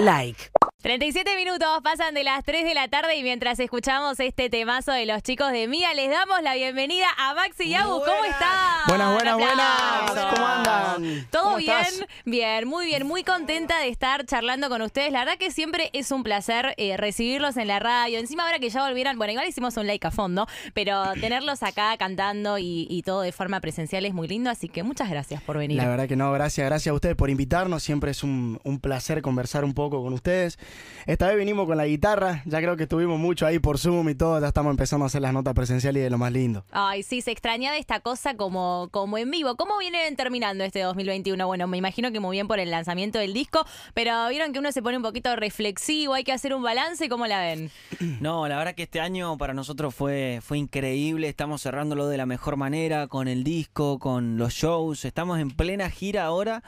like. 37 minutos pasan de las 3 de la tarde y mientras escuchamos este temazo de los chicos de Mía, les damos la bienvenida a Maxi y Abu. ¿Cómo están? Buenas, buenas, buenas. ¿Cómo andan? ¿Todo ¿Cómo bien? estás? Bien, muy bien. Muy contenta de estar charlando con ustedes. La verdad que siempre es un placer eh, recibirlos en la radio. Encima ahora que ya volvieran, bueno, igual hicimos un like a fondo, pero tenerlos acá cantando y, y todo de forma presencial es muy lindo, así que muchas gracias por venir. La verdad que no, gracias, gracias a ustedes por invitarnos. Siempre es un, un placer conversar un poco con ustedes. Esta vez vinimos con la guitarra, ya creo que estuvimos mucho ahí por Zoom y todo, ya estamos empezando a hacer las notas presenciales y de lo más lindo. Ay, sí, se extrañaba esta cosa como, como en vivo. ¿Cómo vienen terminando este 2021? Bueno, me imagino que muy bien por el lanzamiento del disco, pero vieron que uno se pone un poquito reflexivo, hay que hacer un balance, ¿cómo la ven? No, la verdad que este año para nosotros fue, fue increíble. Estamos cerrándolo de la mejor manera, con el disco, con los shows. Estamos en plena gira ahora.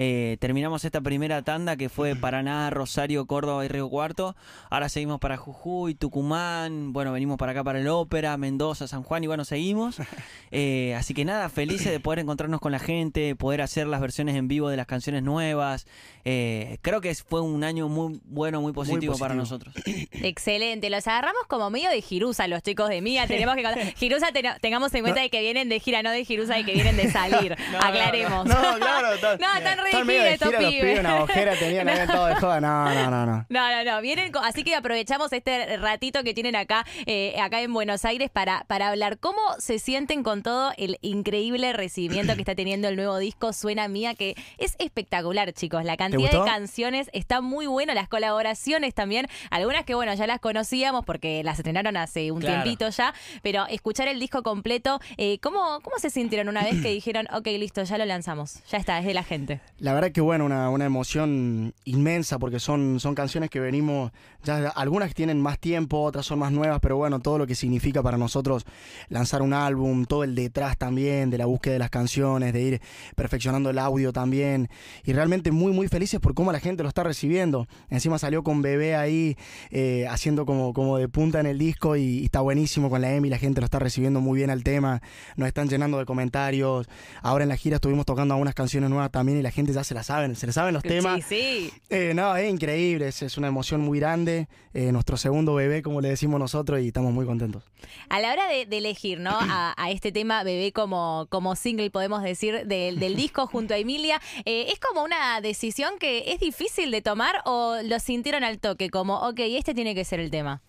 Eh, terminamos esta primera tanda que fue Paraná, Rosario, Córdoba y Río Cuarto. Ahora seguimos para Jujuy, Tucumán. Bueno, venimos para acá para el Ópera, Mendoza, San Juan y bueno, seguimos. Eh, así que nada, felices de poder encontrarnos con la gente, poder hacer las versiones en vivo de las canciones nuevas. Eh, creo que fue un año muy bueno, muy positivo, para positivo. nosotros. Excelente, los agarramos como medio de Girusa, los chicos de Mía. Tenemos que contar. Girusa, ten- tengamos en cuenta de que vienen de gira, no de Girusa y que vienen de salir. Aclaremos. No, claro, están, No, están re de gira estos los pibes. una ojera tenían ahí todo de joda. No, no, no, no. No, no, no. Vienen, así que aprovechamos este ratito que tienen acá, eh, acá en Buenos Aires para, para hablar cómo se sienten con todo el increíble recibimiento que está teniendo el nuevo disco Suena Mía, que es espectacular, chicos. La cantidad de canciones está muy buena, las colaboraciones también, algunas que bueno, ya las conocíamos porque las estrenaron hace un Claro. tiempito ya, pero escuchar el disco completo, eh, ¿cómo, ¿cómo se sintieron una vez que dijeron, ok, listo, ya lo lanzamos, ya está, es de la gente? La verdad que bueno, una, una emoción inmensa porque son, son canciones que venimos, ya algunas tienen más tiempo, otras son más nuevas, pero bueno, todo lo que significa para nosotros lanzar un álbum, todo el detrás también, de la búsqueda de las canciones, de ir perfeccionando el audio también, y realmente muy, muy felices por cómo la gente lo está recibiendo. Encima salió con Bebé ahí eh, haciendo como, como de punta en el disco y, y está buenísimo con la Emi, la gente lo está recibiendo muy bien al tema, nos están llenando de comentarios. Ahora en la gira estuvimos tocando algunas canciones nuevas también y la gente ya se las saben, se les saben los temas. Sí, sí. Eh, no, es increíble, es, es una emoción muy grande. eh, nuestro segundo bebé, como le decimos nosotros, y estamos muy contentos. A la hora de, de elegir, ¿no? A, a este tema Bebé como, como single, podemos decir, del, del disco junto a Emilia, eh, ¿es como una decisión que es difícil de tomar o lo sintieron al toque? Como, ok, este tiene que ser el tema.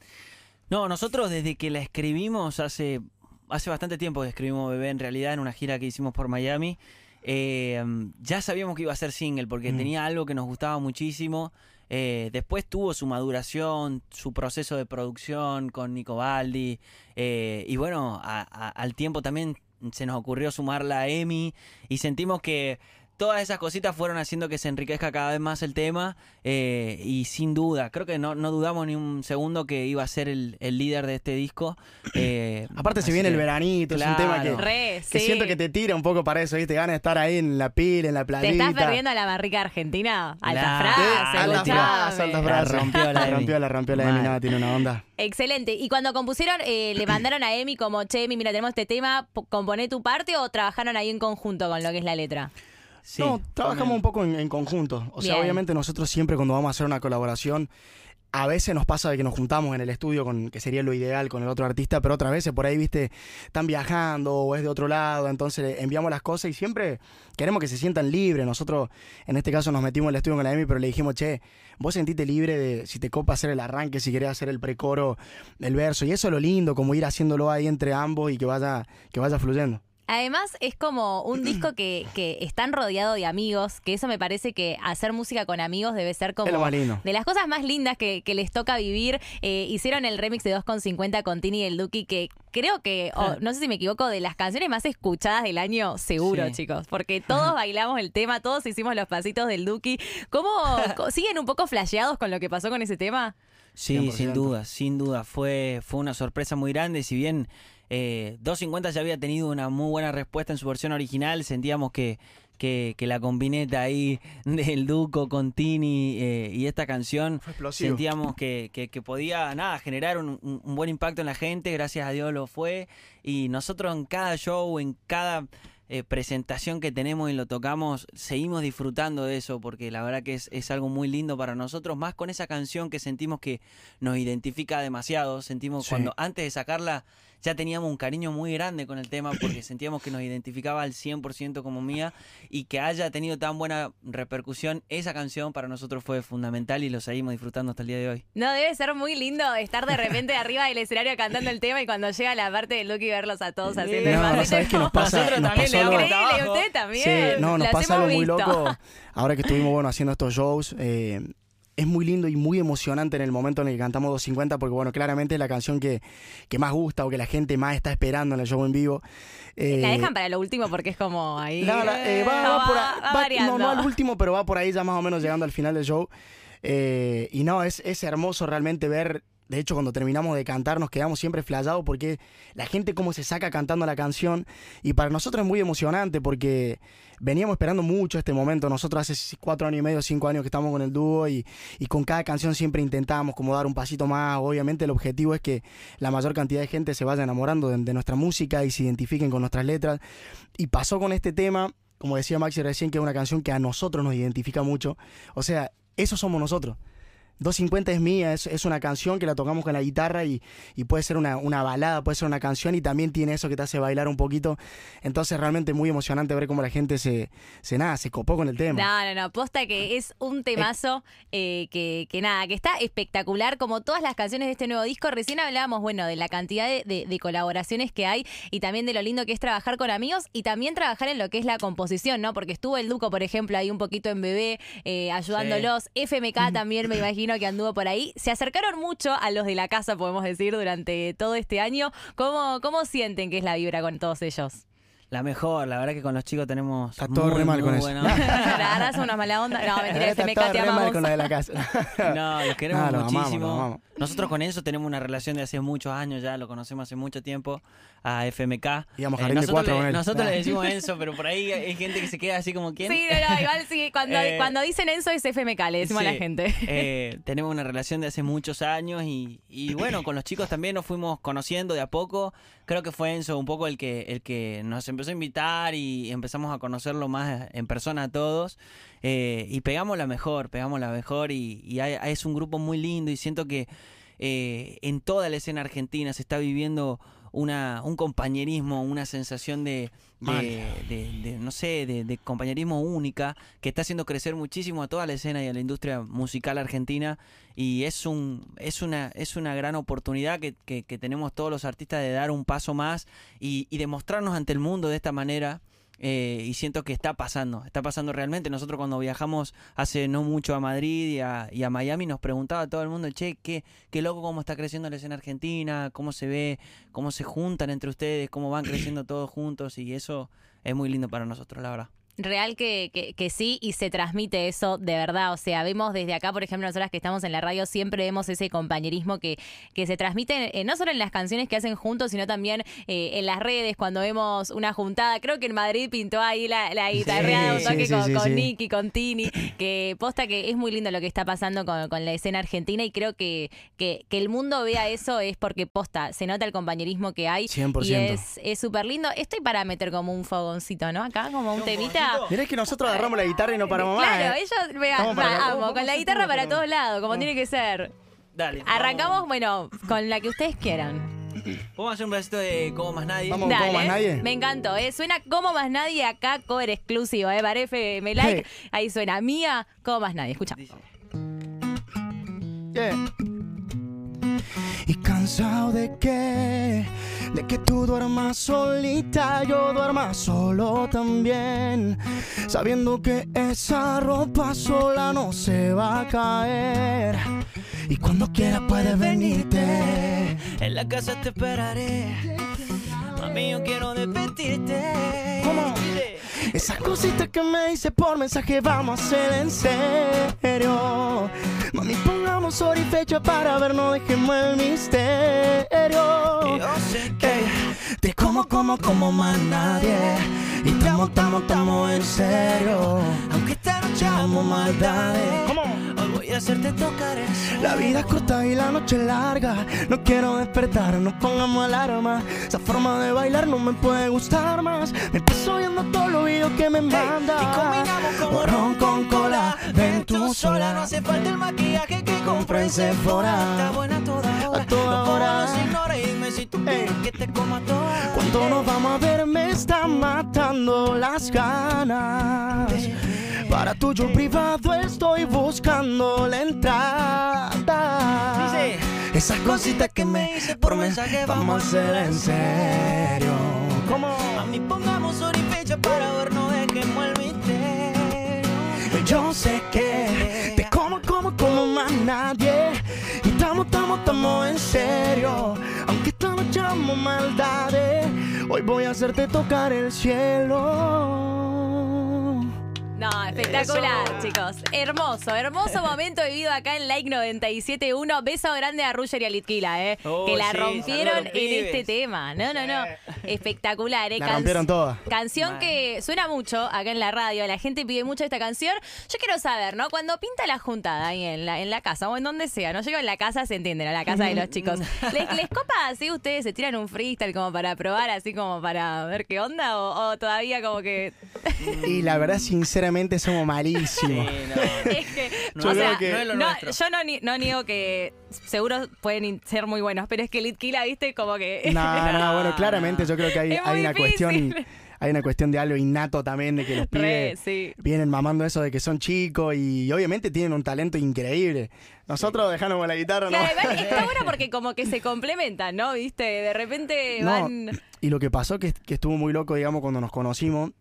No, nosotros desde que la escribimos hace, hace bastante tiempo que escribimos Bebé en realidad en una gira que hicimos por Miami, eh, ya sabíamos que iba a ser single porque Mm. tenía algo que nos gustaba muchísimo. Eh, después tuvo su maduración, su proceso de producción con Nico Baldi. eh, y bueno, al tiempo también se nos ocurrió sumarla a Emi y sentimos que todas esas cositas fueron haciendo que se enriquezca cada vez más el tema eh, y sin duda, creo que no, no dudamos ni un segundo que iba a ser el, el líder de este disco. eh, Aparte, así viene el veranito, es un tema que, Claro. Re, que sí. siento que te tira un poco para eso, ¿viste? Ganas de estar ahí en la pila, en la ¿Te playita. estás perdiendo a la barrica argentina? Alta frase, altas escuchame. frases, altas frases. La rompió la La Emi. rompió, la rompió la Emi, nada, tiene una onda. Excelente. Y cuando compusieron, eh, ¿le mandaron a Emi como, che, Emi, mira, tenemos este tema, po- componé tu parte o trabajaron ahí en conjunto con lo que es la letra? Sí, no, trabajamos un poco en, en conjunto. O sea, obviamente nosotros siempre cuando vamos a hacer una colaboración, a veces nos pasa de que nos juntamos en el estudio, con que sería lo ideal con el otro artista, pero otras veces por ahí, viste, están viajando o es de otro lado, entonces enviamos las cosas y siempre queremos que se sientan libres. Nosotros, en este caso, nos metimos en el estudio con la Emi, pero le dijimos, che, vos sentite libre de si te copa hacer el arranque, si querés hacer el precoro, el verso. Y eso es lo lindo, como ir haciéndolo ahí entre ambos y que vaya, que vaya fluyendo. Además, es como un disco que, que están rodeado de amigos, que eso me parece que hacer música con amigos debe ser como de las cosas más lindas que, que les toca vivir. Eh, hicieron el remix de 2.50 con Tini y el Duki, que creo que, no sé si me equivoco, de las canciones más escuchadas del año, seguro, Sí. chicos, porque todos bailamos el tema, todos hicimos los pasitos del Duki. ¿Cómo siguen un poco flasheados con lo que pasó con ese tema? Sí, 100%. sin duda, sin duda. Fue, fue una sorpresa muy grande. Si bien eh, 250 ya había tenido una muy buena respuesta en su versión original, sentíamos que, que, que la combineta ahí del Duco con Tini eh, y esta canción sentíamos que, que- que podía nada generar un, un- un buen impacto en la gente. Gracias a Dios lo fue. Y nosotros en cada show, en cada eh, presentación que tenemos y lo tocamos, seguimos disfrutando de eso porque la verdad que es, es, algo muy lindo para nosotros, más con esa canción que sentimos que nos identifica demasiado, sentimos Sí. cuando antes de sacarla ya teníamos un cariño muy grande con el tema porque sentíamos que nos identificaba al 100% como mía y que haya tenido tan buena repercusión, esa canción para nosotros fue fundamental y lo seguimos disfrutando hasta el día de hoy. No, debe ser muy lindo estar de repente arriba del escenario cantando el tema y cuando llega la parte de Lucky verlos a todos haciendo el No, pasito. ¿sabes qué nos pasa? Nosotros Nos también pasó algo- Increíble, usted también. Sí, no, nos pasa algo muy visto. loco. Ahora que estuvimos bueno, haciendo estos shows, eh, es muy lindo y muy emocionante en el momento en el que cantamos 250, porque bueno, claramente es la canción que, que más gusta o que la gente más está esperando en el show en vivo. Eh, La dejan para lo último porque es como ahí. la- la- eh, va, No, va por ahí- va va- variando. no, no al último, pero va por ahí ya más o menos llegando al final del show. Eh, y no, es, es hermoso realmente ver. De hecho, cuando terminamos de cantar nos quedamos siempre flayados porque la gente cómo se saca cantando la canción. Y para nosotros es muy emocionante porque veníamos esperando mucho este momento. Nosotros hace cuatro años y medio, cinco años que estamos con el dúo y, y con cada canción siempre intentábamos como dar un pasito más. Obviamente el objetivo es que la mayor cantidad de gente se vaya enamorando de, de nuestra música y se identifiquen con nuestras letras. Y pasó con este tema, como decía Maxi recién, que es una canción que a nosotros nos identifica mucho. O sea, eso somos nosotros. 250 es mía, es, es una canción que la tocamos con la guitarra y, y puede ser una, una balada, puede ser una canción y también tiene eso que te hace bailar un poquito. Entonces realmente muy emocionante ver cómo la gente se, se nada, se copó con el tema. No, no, no, posta que es un temazo eh, que, que nada, que está espectacular, como todas las canciones de este nuevo disco. Recién hablábamos, bueno, de la cantidad de, de- de colaboraciones que hay y también de lo lindo que es trabajar con amigos y también trabajar en lo que es la composición, ¿no? Porque estuvo el Duco, por ejemplo, ahí un poquito en bebé, eh, ayudándolos. FMK también me imagino que anduvo por ahí. Se acercaron mucho a los de la casa, podemos decir, durante todo este año. ¿Cómo, cómo sienten que es la vibra con todos ellos? La mejor, la verdad que con los chicos tenemos. Está todo muy, re mal con eso. buena La son una mala onda. No, mentira, Está FMK todo te re mal con la de la casa. No, los queremos No, los amamos, muchísimo. amamos. Nosotros con Enzo tenemos una relación de hace muchos años ya, lo conocemos hace mucho tiempo, a FMK. Íbamos Eh, nosotros cuatro le, con él. nosotros le decimos Enzo, pero por ahí hay gente que se queda así como quién. Sí, no, no, igual sí. Cuando, Eh, cuando dicen Enzo es FMK, le decimos a la gente. eh, tenemos una relación de hace muchos años y, y bueno, con los chicos también nos fuimos conociendo de a poco. Creo que fue Enzo un poco el que, el que nos empezó a invitar y empezamos a conocerlo más en persona a todos. Eh, y pegamos la mejor, pegamos la mejor y, y hay- es un grupo muy lindo y siento que eh, en toda la escena argentina se está viviendo una, un compañerismo, una sensación de, de, de- de, no sé, de, de compañerismo única que está haciendo crecer muchísimo a toda la escena y a la industria musical argentina. Y es un es una es una gran oportunidad que, que- que tenemos todos los artistas de dar un paso más y, y demostrarnos ante el mundo de esta manera eh, y siento que está pasando, está pasando realmente. Nosotros cuando viajamos hace no mucho a Madrid y a, y a Miami nos preguntaba todo el mundo, che, qué, qué loco cómo está creciendo la escena argentina, cómo se ve, cómo se juntan entre ustedes, cómo van creciendo todos juntos y eso es muy lindo para nosotros, la verdad. Real que, que, que sí, y se transmite eso de verdad. O sea, vemos desde acá, por ejemplo, nosotras que estamos en la radio, siempre vemos ese compañerismo que, que se transmite eh, no solo en las canciones que hacen juntos, sino también eh, en las redes, cuando vemos una juntada. Creo que en Madrid pintó ahí la, la guitarra de un Sí, toque sí, con, sí, con sí. Nicky, con Tini, que posta que es muy lindo lo que está pasando con, con la escena argentina y creo que, que, que el mundo vea eso es porque posta, se nota el compañerismo que hay 100%. y es es súper lindo. Estoy para meter como un fogoncito, ¿no? Acá, como un temita. Mirá que nosotros agarramos la guitarra y no paramos más. Claro, ¿eh? ellos me, Vamos para me amo, ¿Cómo- con la guitarra para todos lados, como tiene que ser. Dale. Arrancamos, bueno, con la que ustedes quieran. Vamos a hacer un pedacito de Como Más Nadie. Vamos. ¿Cómo más nadie? Me encantó, ¿eh? Suena como más nadie acá, cover exclusivo, ¿eh? Para FM Like. Hey. Ahí suena mía, como más nadie. Escucha. Dice. Yeah. Y cansado de que, de que tú duermas solita, yo duerma solo también. Sabiendo que esa ropa sola no se va a caer. Y cuando quieras puedes venirte. En la casa te esperaré. Mami, yo quiero despedirte. ¿Cómo? Esas cositas que me dices por mensaje vamos a hacer en serio. Mami, pongamos hora y fecha para ver, no dejemos el misterio. Yo sé que te como, como, como más nadie. Y estamos, estamos, estamos en serio. aunque echamos maldades. Hoy voy a hacerte tocar el cielo. La vida es corta y la noche es larga. No quiero despertar, no pongamos alarma. Esa forma de bailar no me puede gustar más. Me empiezo viendo todos los videos que me manda. Y combinamos como ron con cola. Ven tú sola. No hace falta el maquillaje que compré en Sephora. Está buena a toda hora. A toda no hora. ignorar y dime si tú quieres que te coma toda. Cuando nos vamos a ver me están matando las ganas. Para tuyo privado estoy buscando la entrada. Dice. Esas cositas que me dice por mensaje vamos a hacer en serio. ¿Cómo? Mami, pongamos hora y fecha para ver, no dejemos el misterio. Yo sé que te como, como, como más nadie. Y estamos, estamos, estamos en serio. Aunque esta noche amo maldades, hoy voy a hacerte tocar el cielo. Espectacular, Eso. chicos. Hermoso, hermoso momento vivido acá en Like 97.1. Beso grande a Ruger y a Litquila, ¿eh? Oh, que la sí, rompieron en pibes. este tema. No, no, no. Espectacular, ¿eh? La Can- rompieron todas. Canción que suena mucho acá en la radio. La gente pide mucho esta canción. Yo quiero saber, ¿no? Cuando pinta la juntada ahí en la, en la casa o en donde sea, no llego en la casa, se entienden, a la casa de los chicos. ¿Les, les copa así ustedes se tiran un freestyle como para probar, así como para ver qué onda? ¿O, o todavía como que.? Y la verdad, sinceramente, somos malísimos. Sí, no. Es que, Yo o sea, que- no es lo no, nuestro. yo no, ni- no niego que seguro pueden in- ser muy buenos, pero es que Litquila, viste, como que. No, no, bueno, claramente yo creo que hay, hay una difícil. cuestión, hay una cuestión de algo innato también de que los Re, pibes sí. vienen mamando eso de que son chicos y obviamente tienen un talento increíble. Nosotros dejamos la guitarra, ¿no? Claro, está bueno porque como que se complementan, ¿no? ¿Viste? De repente No, van. Y lo que pasó que, que estuvo muy loco, digamos, cuando nos conocimos,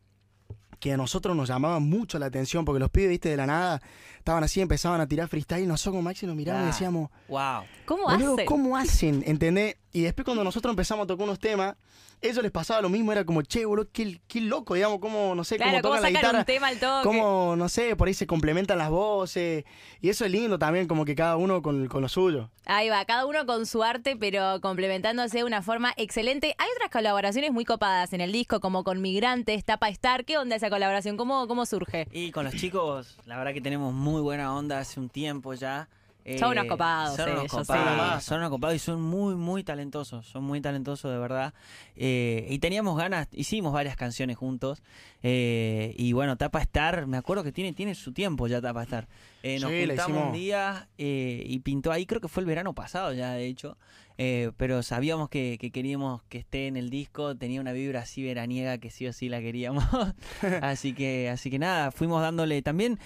que a nosotros nos llamaba mucho la atención, porque los pibes, viste, de la nada, estaban así, empezaban a tirar freestyle, y nosotros con Maxi nos mirábamos y Ah, decíamos, Wow. ¿Cómo hacen? ¿cómo hacen? ¿Entendés? Y después cuando nosotros empezamos a tocar unos temas, ellos les pasaba lo mismo, era como, che, boludo, qué, qué loco, digamos, cómo, no sé, Claro, cómo cómo tocan la sacan guitarra. un tema al toque. Cómo, no sé, por ahí se complementan las voces. Y eso es lindo también, como que cada uno con, con lo suyo. Ahí va, cada uno con su arte, pero complementándose de una forma excelente. Hay otras colaboraciones muy copadas en el disco, como con Migrantes, Tapa Star. ¿Qué onda esa colaboración? ¿Cómo, cómo surge? Y con los chicos, la verdad que tenemos muy buena onda hace un tiempo ya. Eh, Son unos copados, Son unos ellos, copados, sí. son unos copados y son muy, muy talentosos. Son muy talentosos, de verdad. Eh, y teníamos ganas, hicimos varias canciones juntos. eh, y bueno, Tapa Star, me acuerdo que tiene, tiene su tiempo ya Tapa Star. Eh, nos Sí, juntamos un día eh, y pintó ahí, creo que fue el verano pasado ya, de hecho. Eh, pero sabíamos que, que queríamos que esté en el disco, tenía una vibra así veraniega que sí o sí la queríamos. así que, así que nada, fuimos dándole también.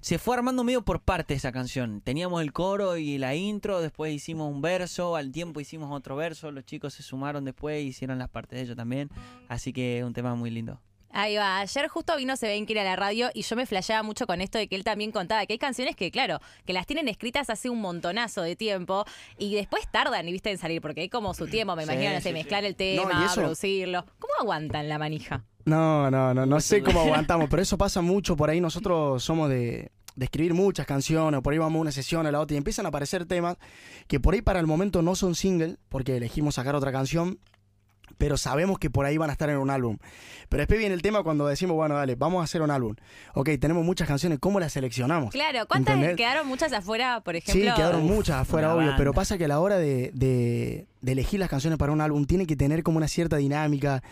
Se fue armando medio por parte esa canción. Teníamos el coro y la intro, después hicimos un verso, al tiempo hicimos otro verso, los chicos se sumaron después, hicieron las partes de ellos también. Así que un tema muy lindo. Ahí va. Ayer justo vino Se ven que ir a la radio y yo me flasheaba mucho con esto de que él también contaba que hay canciones que, claro, que las tienen escritas hace un montonazo de tiempo y después tardan, viste, en salir porque hay como su tiempo, me Sí, imagino, sí, sí. mezclar el tema, y producirlo. ¿Cómo aguantan la manija? No, no, no, no sé cómo aguantamos, pero eso pasa mucho. Por ahí nosotros somos de, de escribir muchas canciones, por ahí vamos a una sesión a la otra y empiezan a aparecer temas que por ahí para el momento no son single, porque elegimos sacar otra canción, pero sabemos que por ahí van a estar en un álbum. Pero después viene el tema cuando decimos, bueno, dale, vamos a hacer un álbum. Ok, tenemos muchas canciones, ¿cómo las seleccionamos? Claro, ¿cuántas ¿Entendés? quedaron muchas afuera, por ejemplo? Sí, quedaron Uf, muchas afuera, obvio, banda. pero pasa que a la hora de, de- de elegir las canciones para un álbum tiene que tener como una cierta dinámica,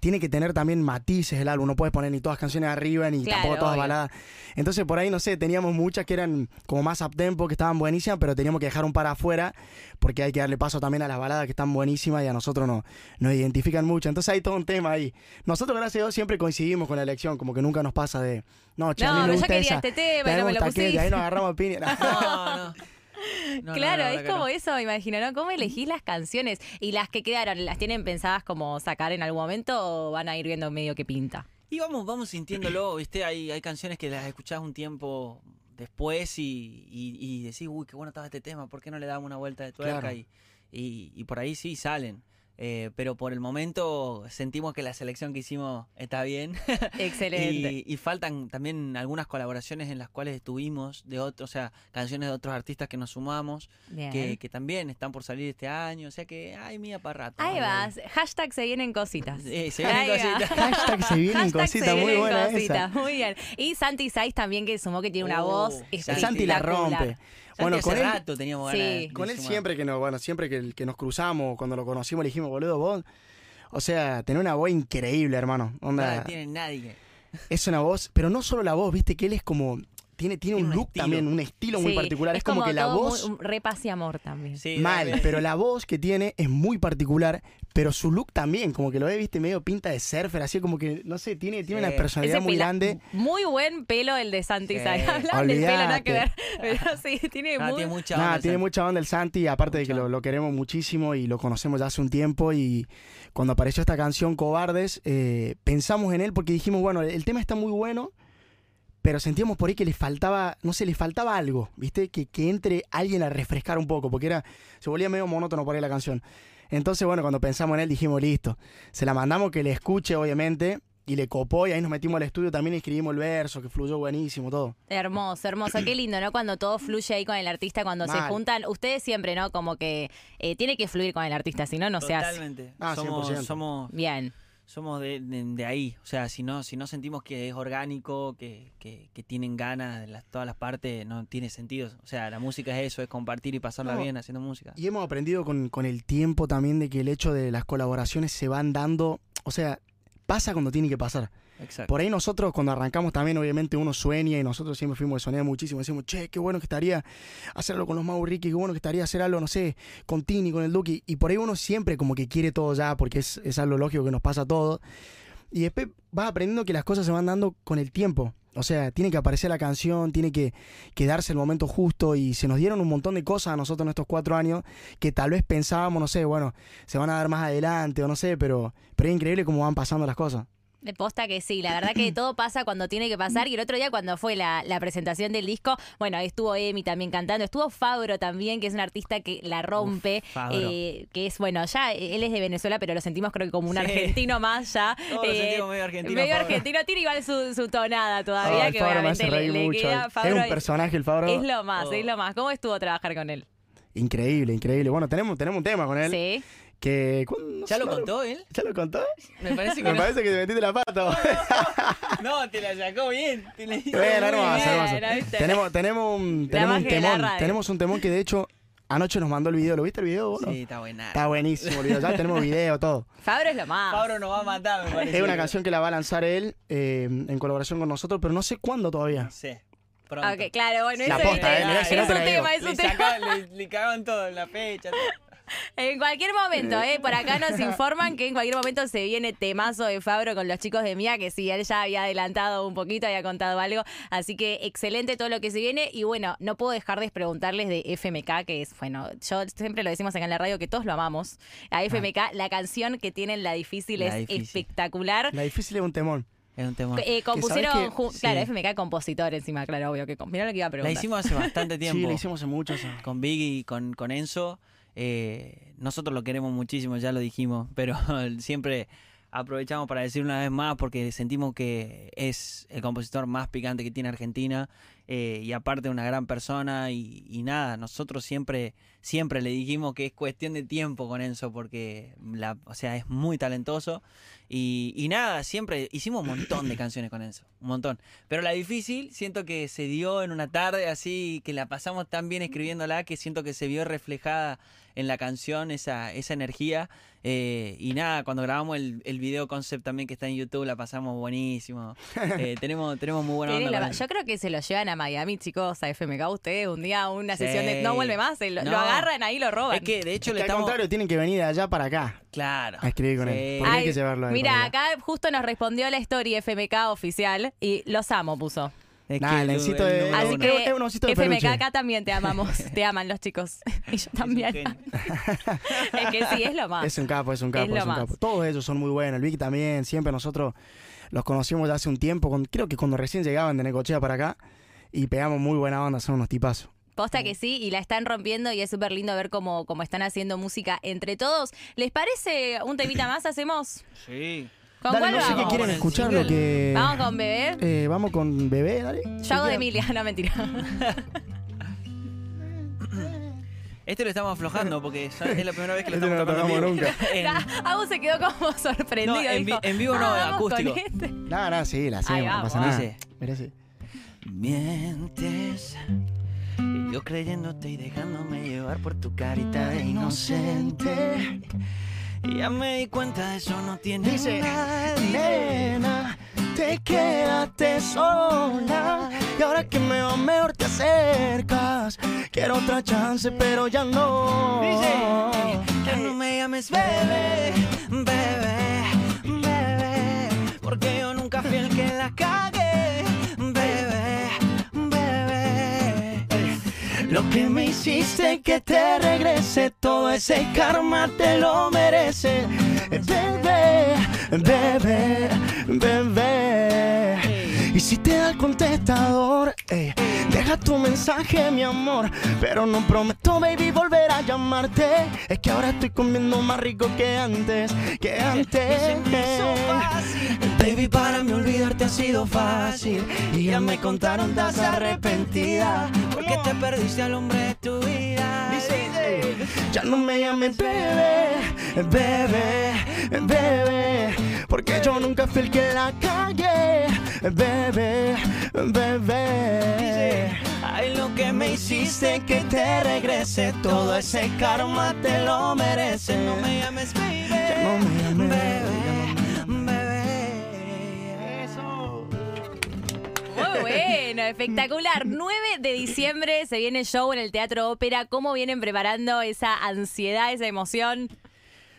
tiene que tener también matices el álbum, no puedes poner ni todas canciones arriba ni Claro, tampoco todas obvio. baladas. Entonces por ahí, no sé, teníamos muchas que eran como más uptempo, que estaban buenísimas, pero teníamos que dejar un par afuera porque hay que darle paso también a las baladas que están buenísimas y a nosotros no, nos identifican mucho. Entonces hay todo un tema ahí. Nosotros, gracias a Dios, siempre coincidimos con la elección, como que nunca nos pasa de, no, mí No, me pero yo quería esa, este tema no me lo y ahí pusiste. nos agarramos a piña. No, no. No, no, claro, la es como no. eso, me imagino, ¿no? ¿Cómo elegís las canciones? ¿Y las que quedaron, las tienen pensadas como sacar en algún momento o van a ir viendo medio que pinta? Y vamos, vamos sintiéndolo, ¿viste? Hay, hay canciones que las escuchás un tiempo después y, y, y decís, uy, qué bueno estaba este tema, ¿por qué no le damos una vuelta de tuerca? Claro. Y, y, y por ahí sí salen. Eh, pero por el momento sentimos que la selección que hicimos está bien. Excelente. y, y faltan también algunas colaboraciones en las cuales estuvimos, de otros, o sea, canciones de otros artistas que nos sumamos, que, que también están por salir este año. O sea que, ay, mía para rato. Ahí vas. Hashtag se vienen cositas. Sí, se vienen cositas. Hashtag se vienen Hashtag cositas, se muy vienen buena cositas, esa. Muy bien. Y Santi Saiz también que sumó que tiene una Oh, voz Santi. La rompe. Santi Bueno, hace con él, rato teníamos Sí. ganas con él sumar. siempre que nos, bueno, siempre que, que nos cruzamos, cuando lo conocimos, le dijimos, boludo, vos. O sea, tenés una voz increíble, hermano. No Onda, la tiene nadie. es una voz, pero no solo la voz, viste que él es como. Tiene, tiene un Tiene un look estilo. también, un estilo muy particular. Es, como, que la voz. muy- un re paz y amor también. Sí, mal, dale. pero la voz que tiene es muy particular, pero su look también, como que lo ve, viste, medio pinta de surfer, así como que, no sé, tiene, tiene Sí. una personalidad Ese muy pela- grande. Muy buen pelo el de Santi. Hablan del pelo, nada que ver. Pero sí, tiene muy... tiene mucha Nada, onda, tiene Santi. mucha onda el Santi, aparte de que lo queremos muchísimo y lo conocemos ya hace un tiempo y cuando apareció esta canción Cobardes, eh, pensamos en él porque dijimos, bueno, el tema está muy bueno, pero sentíamos por ahí que le faltaba, no sé, le faltaba algo, ¿viste? Que, que entre alguien a refrescar un poco, porque era, se volvía medio monótono por ahí la canción. Entonces, bueno, cuando pensamos en él dijimos, listo, se la mandamos que le escuche, obviamente, y le copó y ahí nos metimos al estudio también y escribimos el verso, que fluyó buenísimo, todo. Hermoso, hermoso. Qué lindo, ¿no? Cuando todo fluye ahí con el artista, cuando se juntan. Ustedes siempre, ¿no? Como que eh, tiene que fluir con el artista, si no, no se hace. Totalmente. Ah, somos, 100%. somos, Bien. Somos de, de- de ahí. O sea, si no, si no sentimos que es orgánico, que, que, que tienen ganas de las, todas las partes, no tiene sentido. O sea, la música es eso, es compartir y pasarla No. bien haciendo música. Y hemos aprendido con, con el tiempo también de que el hecho de las colaboraciones se van dando, o sea, pasa cuando tiene que pasar. Por ahí nosotros cuando arrancamos también obviamente uno sueña y nosotros siempre fuimos de soñar muchísimo. Decimos, che, qué bueno que estaría hacerlo con los Mau Ricky, qué bueno que estaría hacer algo, no sé, con Tini, con el Duki. Y por ahí uno siempre como que quiere todo ya porque es, es algo lógico que nos pasa a todos. Y después vas aprendiendo que las cosas se van dando con el tiempo. O sea, tiene que aparecer la canción, tiene que, que darse el momento justo y se nos dieron un montón de cosas a nosotros en estos cuatro años que tal vez pensábamos, no sé, bueno, se van a dar más adelante o no sé, pero, pero es increíble cómo van pasando las cosas. De posta que sí, la verdad que todo pasa cuando tiene que pasar. Y el otro día, cuando fue la, la presentación del disco, bueno, ahí estuvo Emi también cantando, estuvo Fabro también, que es un artista que la rompe, Uf, Fabro. eh, que es, bueno, ya él es de Venezuela, pero lo sentimos creo que como un Sí. argentino más ya. Todos lo Eh, sentimos medio argentino, Medio Fabro. argentino, tiene igual su, su tonada todavía, que Fabro me obviamente le, le mucho. queda es Fabro. un personaje el Fabro. Es lo más, Oh. es lo más. ¿Cómo estuvo trabajar con él? Increíble, increíble. Bueno, tenemos, tenemos un tema con él. Sí. Que, ¿cuándo- no ¿Ya sé, lo contó él? ¿Ya lo contó? Me parece que Me no. parece que te metiste la pata. No, te la sacó bien. Te la hizo Bueno, hermoso, bien. hermoso. Tenemos, tenemos un, tenemos un temón. Tenemos un temón que de hecho anoche nos mandó el video. ¿Lo viste el video? vos? Sí, está buena. Está buenísimo el video. Ya tenemos video, todo. Fabro es lo más. Pablo nos va a matar, me parece. Es una canción que la va a lanzar él eh, en colaboración con nosotros, pero no sé cuándo todavía. Sí. Pronto. Ok, claro, bueno, La eso posta, es, eh, mirá, si no es te un la digo. tema, es un Le, tema. saca- le, le cagaban todo, la fecha. todo. En cualquier momento, ¿eh? Por acá nos informan que en cualquier momento se viene temazo de Fabro con los chicos de Mía, que sí, él ya había adelantado un poquito, había contado algo. Así que excelente todo lo que se viene. Y bueno, no puedo dejar de preguntarles de FMK, que es, bueno, yo siempre lo decimos acá en la radio que todos lo amamos. A FMK, la canción que tienen La Difícil La es Difícil. espectacular. La difícil es un temón. Es un tema. Eh, compusieron, que- sí. claro, FMK compositor encima, claro, obvio que mirá lo que iba a La preguntar. hicimos hace bastante tiempo. Sí, la hicimos hace mucho. eso. Con Biggie y con, con Enzo. Eh, nosotros lo queremos muchísimo, ya lo dijimos, pero siempre aprovechamos para decir una vez más porque sentimos que es el compositor más picante que tiene Argentina eh, y aparte una gran persona y, y nada, nosotros siempre siempre le dijimos que es cuestión de tiempo con Enzo porque la, o sea, es muy talentoso y, y nada, siempre hicimos un montón de canciones con Enzo, un montón. Pero la difícil siento que se dio en una tarde así, que la pasamos tan bien escribiéndola que siento que se vio reflejada en la canción esa, esa energía. eh, y nada, cuando grabamos el, el video concept también que está en YouTube, la pasamos buenísimo. Eh, tenemos, tenemos muy buena onda. la- yo creo que se lo llevan a Miami, chicos, a FMK. Ustedes un día, una Sí. sesión de no vuelve más, se lo, lo No. Agarran ahí, lo roban. Es que de hecho Es le que al estamos. contrario, tienen que venir de allá para acá Claro. a escribir con Sí. él. Porque hay Ay, que llevarlo a él Mira, acá justo nos respondió la story FMK oficial y los amo, puso. Es Nah, que el Así que Es un osito de FMK peluche. acá también te amamos, te aman los chicos. Y yo también. Es que sí, es lo más. Es un capo, es un Es capo, lo es, un más. capo. Todos ellos son muy buenos. El Vicky también, siempre nosotros los conocimos ya hace un tiempo. con- creo que cuando recién llegaban de Necochea para acá y pegamos muy buena onda, son unos tipazos. Posta que sí, y la están rompiendo y es súper lindo ver cómo, cómo están haciendo música entre todos. ¿Les parece un temita más hacemos? Sí. ¿Con Dale, cuál no sé qué vamos? quieren escuchar, lo que... Vamos con bebé. Eh, vamos con Bebé, dale. Yo hago de Emilia, no mentira. Este lo estamos aflojando porque ya es la primera vez que lo Este estamos no lo tocando vivo. tocamos En- Agus se quedó como sorprendido. No, en vi- dijo, en vivo no, "Ah, vamos acústico". este. No, no, sí, la hacemos, no vamos. pasa nada. Dice. Mira, sí. Mientes y yo creyéndote y dejándome llevar por tu carita de inocente. Y ya me di cuenta de eso no tiene Dice, nena, te quedaste sola y ahora que me va mejor te acercas. Quiero otra chance, pero ya no. Dice, ya no me llames bebé, que me hiciste que te regrese, todo ese karma te lo merece. Bebé, bebé, bebé. Y si te da el contestador, deja tu mensaje, mi amor. Pero no prometo, baby, volver a llamarte. Es que ahora estoy comiendo más rico que antes, que antes. fácil. Baby, para mí olvidarte ha sido fácil. Y ya me contaron, estás arrepentida. Porque te perdiste al hombre de tu vida. Dice, ya no me llames bebé, bebé, bebé, porque yo nunca fui el que la cagué, bebé, bebé. Ay, lo que Me hiciste que te regrese, todo ese karma te lo merece. No me llames baby. Ya no me llames, bebé, bebé. Muy bueno, espectacular. 9 de diciembre se viene el show en el Teatro Ópera. ¿Cómo vienen preparando esa ansiedad, esa emoción?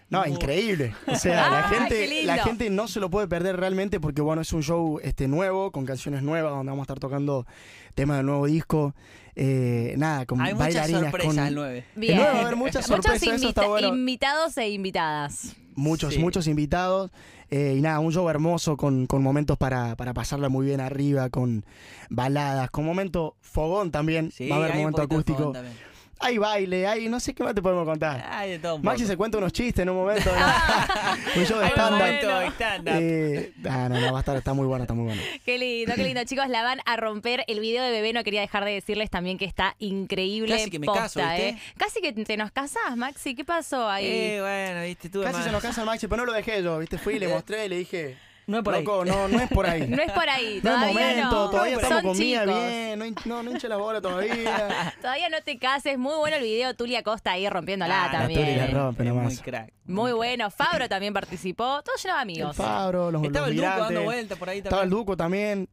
No, increíble. O sea, la gente, la gente no se lo puede perder realmente porque bueno, es un show este nuevo, con canciones nuevas, donde vamos a estar tocando temas del nuevo disco. Eh, nada, con Hay muchas sorpresas con el 9. Bien. va a haber muchas sorpresas, eso invita- está bueno. invitados e invitadas. muchos, Sí. muchos invitados. eh, y nada, un show hermoso con, con momentos para, para pasarla muy bien arriba, con baladas, con momento fogón también. Sí, va a haber hay un momento acústico. Hay baile, hay no sé qué más te podemos contar. Hay de todo un Maxi poco. se cuenta unos chistes en un momento. ¿no? un show de Hay un stand-up. momento Bueno. de stand-up. Eh, no, no, va a estar, está muy bueno, está muy bueno. Qué lindo, qué lindo. Chicos, la van a romper. El video de bebé no quería dejar de decirles también que está increíble. Casi que me posta, caso, ¿viste? ¿eh? Casi que te nos casás, Maxi. ¿Qué pasó ahí? Eh, bueno, viste, tú Casi se nos casa Maxi, pero no lo dejé yo, ¿viste? Fui y le mostré y le dije, No es por ahí. loco, no, no es por ahí. No es por ahí, No es momento, no. todavía Son estamos con Mía chicos. bien, no, no, no hinche la bola todavía. Todavía no te cases. Muy bueno el video. Tulia Costa ahí rompiéndola Ah, la también. Rompe muy crack. Muy bueno. Fabro también participó. Todo lleno de El amigos. Fabro, los, Estaba los el Duco dando vueltas por ahí Estaba el también. Duco también.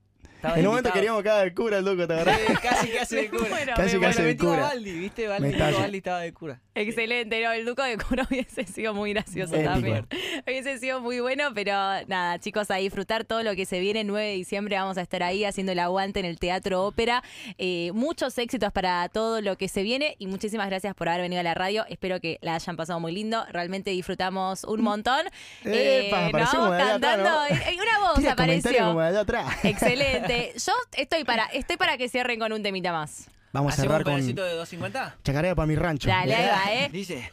Estaba en un momento queríamos caer del cura el Duco, ¿te acordás? Sí, casi hace de cura. Bueno, Casi muero. de metió a cura. Baldi, ¿viste? Me Baldi. Baldi estaba de cura. Excelente, no, el Duco de Cura hubiese sido muy gracioso Épico. también. Hubiese sido muy bueno, pero nada, chicos, a disfrutar todo lo que se viene. 9 de diciembre vamos a estar ahí haciendo el aguante en el Teatro Ópera. Eh, muchos éxitos para todo lo que se viene y muchísimas gracias por haber venido a la radio. Espero que la hayan pasado muy lindo. Realmente disfrutamos un montón. Eh, Epa, de atrás, Cantando. ¿no? y- y una voz Tira como apareció. de allá atrás. Excelente. Yo estoy para, estoy para que cierren con un temita más. Vamos a ¿Hacemos cerrar un con pedacito de 250? Chacarera para mi rancho. Dale, ahí va, ¿eh? Dice,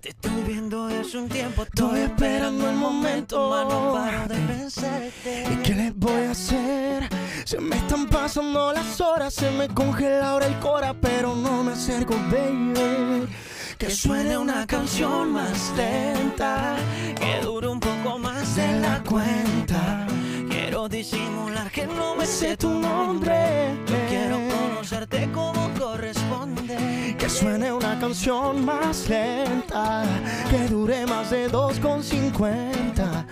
te estoy viendo hace un tiempo, Estoy esperando el momento. más no paro de pensarte. ¿Y qué les voy a hacer? Se me están pasando las horas, se me congela ahora el cora, pero no me acerco, baby. Que suene una canción más lenta, que dure un poco más de la cuenta. Quiero disimular que no me sé tu nombre. Yo quiero conocerte como corresponde. Que suene una canción más lenta, que dure más de 2,50.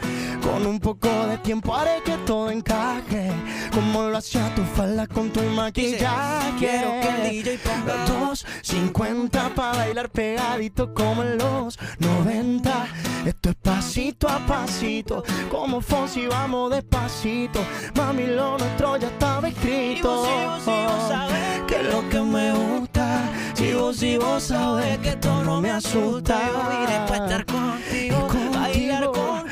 Con un poco de tiempo haré que todo encaje, como lo hacía tu falda con tu maquillaje. quiero que el DJ ponga 2,50 para bailar pegadito como en los 90. Esto es pasito a pasito, como Fonsi vamos despacito. Mami, lo nuestro ya estaba escrito. Y vos, y vos, y vos que es lo que me gusta. Si vos, y vos sabes que esto no me asusta. Yo iré pa' estar contigo, contigo, bailar y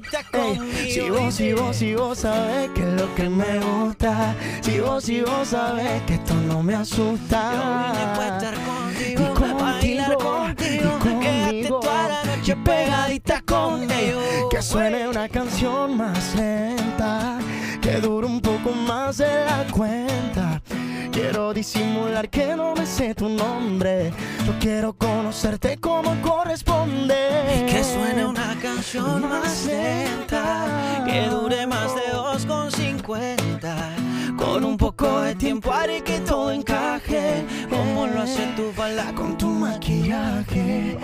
conmigo. Ey, si vos, si vos, si vos sabes que es lo que me gusta. Si vos, si vos sabes que esto no me asusta. Yo vine pa' estar contigo, Y contigo, bailar contigo, y quédate conmigo. toda la noche pegadita conmigo. Que suene una canción más lenta, que dure un poco más de la cuenta. Quiero disimular que no me sé tu nombre. Yo quiero conocerte como corresponde. Que suene una canción más lenta, que dure más de 2,50. Con un poco de tiempo haré que todo encaje, como lo hace tu falda con tu maquillaje.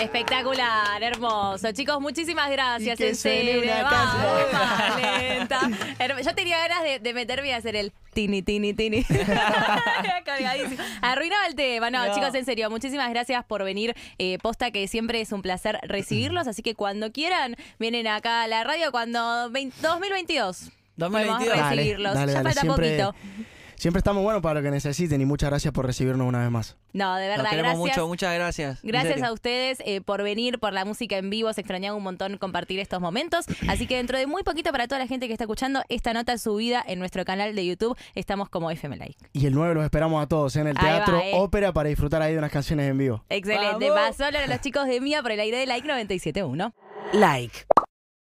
Espectacular, hermoso. Chicos, muchísimas gracias, Y que en serio. Vamos, Yo tenía ganas de, de meterme y hacer el tini, tini, tini. Arruinaba el tema. No, No. chicos, en serio, muchísimas gracias por venir. Eh, posta que siempre es un placer recibirlos. Así que cuando quieran, vienen acá a la radio cuando vein- 2022. Podemos 2022. Dale, recibirlos. dale, ya dale, falta siempre- poquito. Siempre estamos buenos para lo que necesiten y muchas gracias por recibirnos una vez más. No, de verdad, queremos gracias. mucho, muchas gracias. Gracias a ustedes eh, por venir, por la música en vivo. Se extrañaba un montón compartir estos momentos. Así que dentro de muy poquito, para toda la gente que está escuchando, esta nota subida en nuestro canal de YouTube. Estamos como FM Like. Y el 9 los esperamos a todos ¿eh? en el Ahí va, Teatro eh. Ópera para disfrutar ahí de unas canciones en vivo. Excelente. Pasó a los chicos de Mía por el aire de Like 97.1. Like.